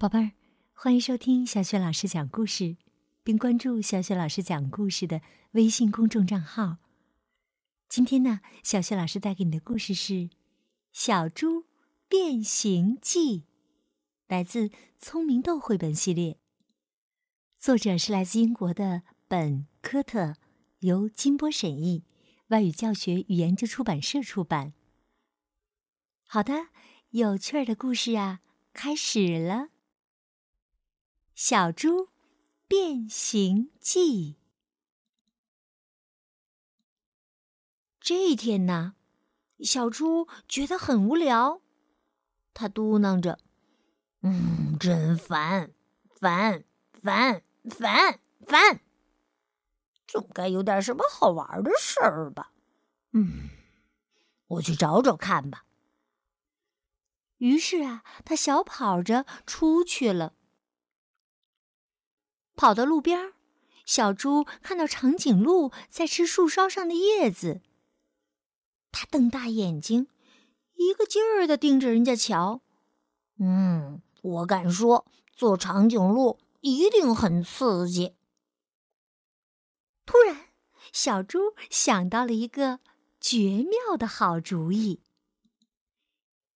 宝贝儿，欢迎收听小雪老师讲故事，并关注小雪老师讲故事的微信公众账号。今天呢，小雪老师带给你的故事是《小猪变形记》，来自《聪明豆》绘本系列，作者是来自英国的本科特，由金波审译，外语教学与研究出版社出版。好的，有趣儿的故事啊，开始了。小猪变形记。这一天呢，小猪觉得很无聊，他嘟囔着：“嗯，真烦，烦，烦，烦，烦！总该有点什么好玩的事儿吧？嗯，我去找找看吧。”于是啊，他小跑着出去了。跑到路边，小猪看到长颈鹿在吃树梢上的叶子。它瞪大眼睛，一个劲儿的盯着人家瞧。嗯，我敢说，做长颈鹿一定很刺激。突然，小猪想到了一个绝妙的好主意。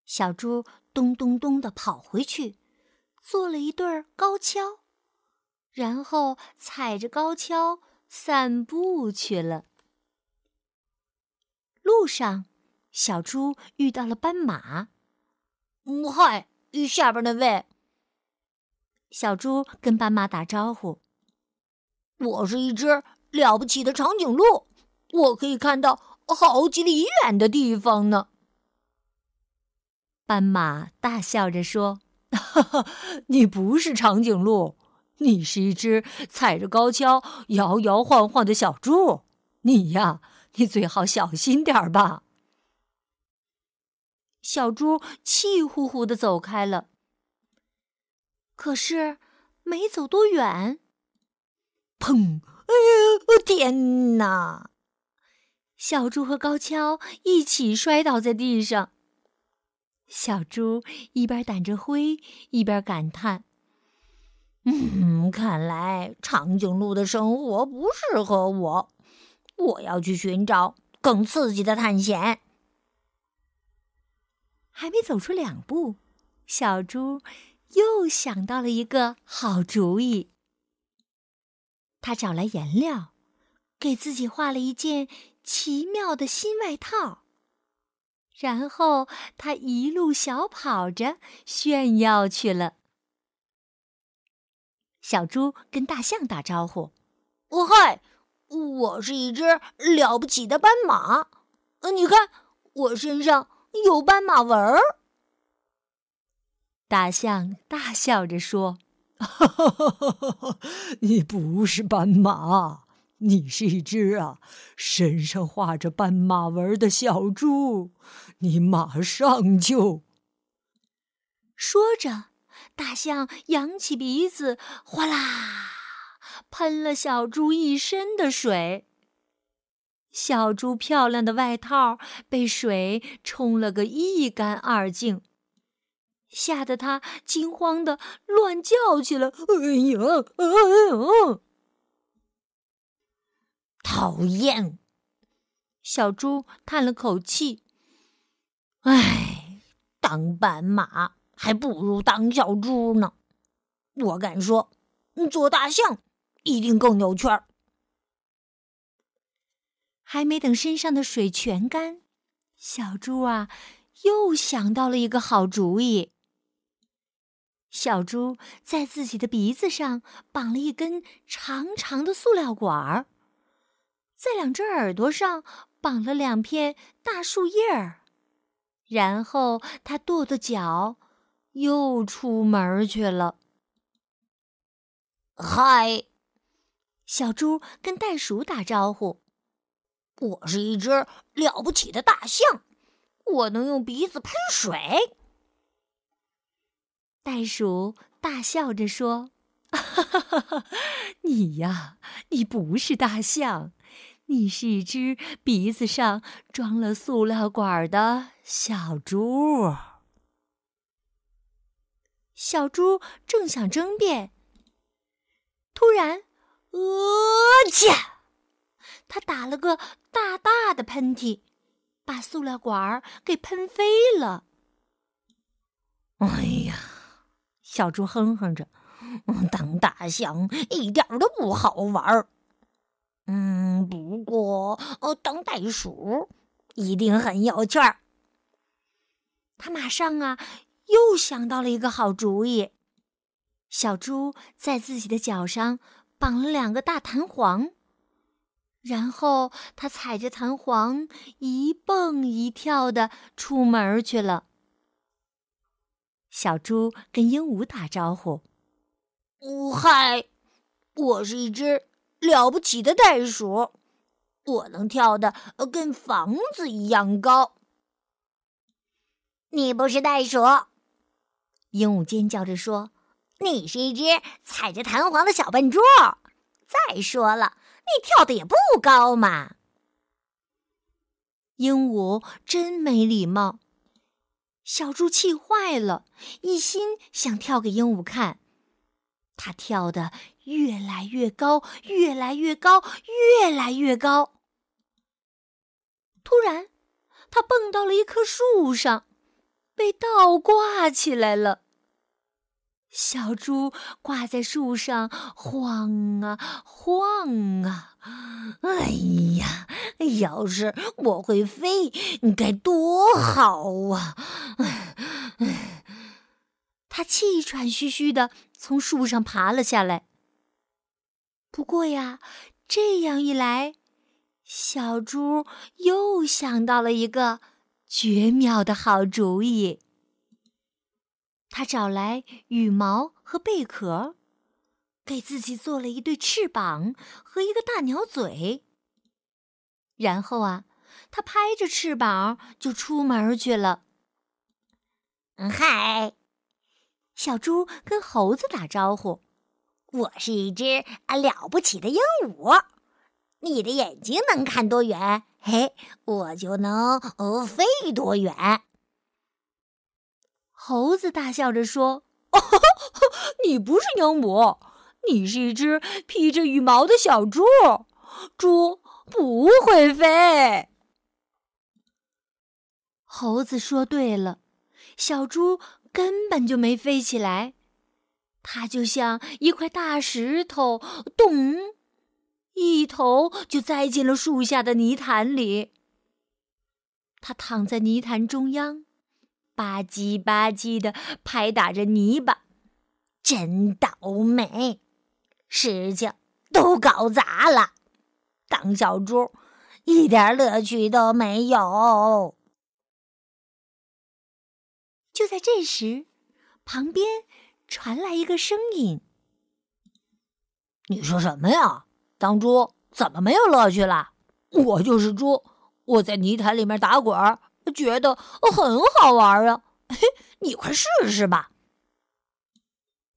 小猪咚咚咚的跑回去，做了一对儿高跷。然后踩着高跷散步去了。路上，小猪遇到了斑马。嗯，嗨，下边那位。小猪跟斑马打招呼：“我是一只了不起的长颈鹿，我可以看到好几里远的地方呢。”斑马大笑着说：“哈哈，你不是长颈鹿。”你是一只踩着高跷摇摇晃晃的小猪，你呀，你最好小心点儿吧。小猪气呼呼的走开了。可是没走多远，砰！哎呀，天哪！小猪和高跷一起摔倒在地上。小猪一边掸着灰，一边感叹。嗯，看来长颈鹿的生活不适合我，我要去寻找更刺激的探险。还没走出两步，小猪又想到了一个好主意。他找来颜料，给自己画了一件奇妙的新外套，然后他一路小跑着炫耀去了。小猪跟大象打招呼：“我嗨，我是一只了不起的斑马。呃，你看我身上有斑马纹儿。”大象大笑着说：“哈哈哈哈哈！你不是斑马，你是一只啊，身上画着斑马纹的小猪。你马上就……”说着。大象扬起鼻子，哗啦，喷了小猪一身的水。小猪漂亮的外套被水冲了个一干二净，吓得它惊慌的乱叫起来：“哎呀，哎呀！”讨厌！小猪叹了口气：“唉，当斑马。”还不如当小猪呢，我敢说，做大象一定更有趣儿。还没等身上的水全干，小猪啊，又想到了一个好主意。小猪在自己的鼻子上绑了一根长长的塑料管儿，在两只耳朵上绑了两片大树叶儿，然后他跺跺脚。又出门去了。嗨，小猪跟袋鼠打招呼：“我是一只了不起的大象，我能用鼻子喷水。”袋鼠大笑着说：“哈哈哈你呀，你不是大象，你是一只鼻子上装了塑料管的小猪。”小猪正想争辩，突然，呃切！他打了个大大的喷嚏，把塑料管儿给喷飞了。哎呀，小猪哼哼着，当大象一点都不好玩儿。嗯，不过，呃，当袋鼠一定很有趣儿。他马上啊，又想到了一个好主意。小猪在自己的脚上绑了两个大弹簧，然后他踩着弹簧一蹦一跳的出门去了。小猪跟鹦鹉打招呼：“嗨，我是一只。”了不起的袋鼠，我能跳的跟房子一样高。你不是袋鼠，鹦鹉尖叫着说：“你是一只踩着弹簧的小笨猪。再说了，你跳的也不高嘛。”鹦鹉真没礼貌，小猪气坏了，一心想跳给鹦鹉看。他跳得越来越高，越来越高，越来越高。突然，他蹦到了一棵树上，被倒挂起来了。小猪挂在树上晃啊晃啊，哎呀，要是我会飞，该多好啊！他气喘吁吁的从树上爬了下来。不过呀，这样一来，小猪又想到了一个绝妙的好主意。他找来羽毛和贝壳，给自己做了一对翅膀和一个大鸟嘴。然后啊，他拍着翅膀就出门去了。嗨！小猪跟猴子打招呼：“我是一只啊了不起的鹦鹉，你的眼睛能看多远，嘿，我就能呃飞多远。”猴子大笑着说：“你不是鹦鹉，你是一只披着羽毛的小猪，猪不会飞。”猴子说对了，小猪。根本就没飞起来，它就像一块大石头，咚，一头就栽进了树下的泥潭里。它躺在泥潭中央，吧唧吧唧的拍打着泥巴，真倒霉，事情都搞砸了，当小猪一点乐趣都没有。就在这时，旁边传来一个声音：“你说什么呀？当猪怎么没有乐趣了？我就是猪，我在泥潭里面打滚儿，觉得很好玩啊！嘿，你快试试吧。”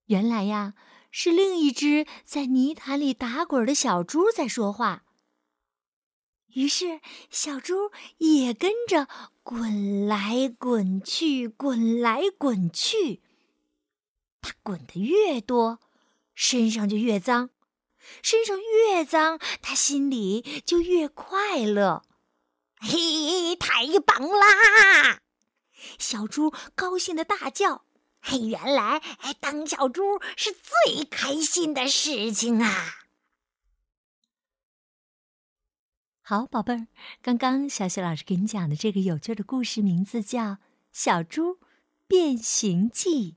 原来呀，是另一只在泥潭里打滚的小猪在说话。于是，小猪也跟着滚来滚去，滚来滚去。它滚得越多，身上就越脏；身上越脏，它心里就越快乐。嘿，太棒啦！小猪高兴的大叫：“嘿，原来当小猪是最开心的事情啊！”好，宝贝儿，刚刚小雪老师给你讲的这个有趣的故事名字叫《小猪变形记》。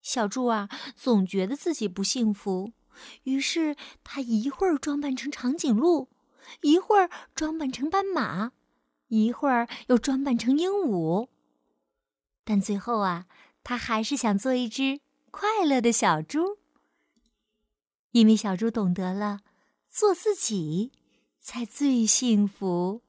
小猪啊，总觉得自己不幸福，于是他一会儿装扮成长颈鹿，一会儿装扮成斑马，一会儿又装扮成鹦鹉。但最后啊，他还是想做一只快乐的小猪，因为小猪懂得了做自己。才最幸福。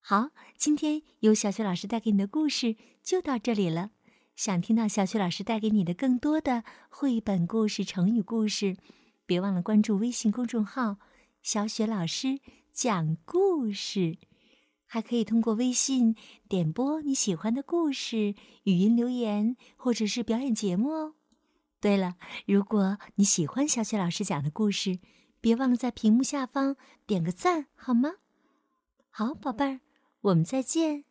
好，今天由小雪老师带给你的故事就到这里了。想听到小雪老师带给你的更多的绘本故事、成语故事，别忘了关注微信公众号“小雪老师讲故事”。还可以通过微信点播你喜欢的故事、语音留言，或者是表演节目哦。对了，如果你喜欢小雪老师讲的故事，别忘了在屏幕下方点个赞，好吗？好，宝贝儿，我们再见。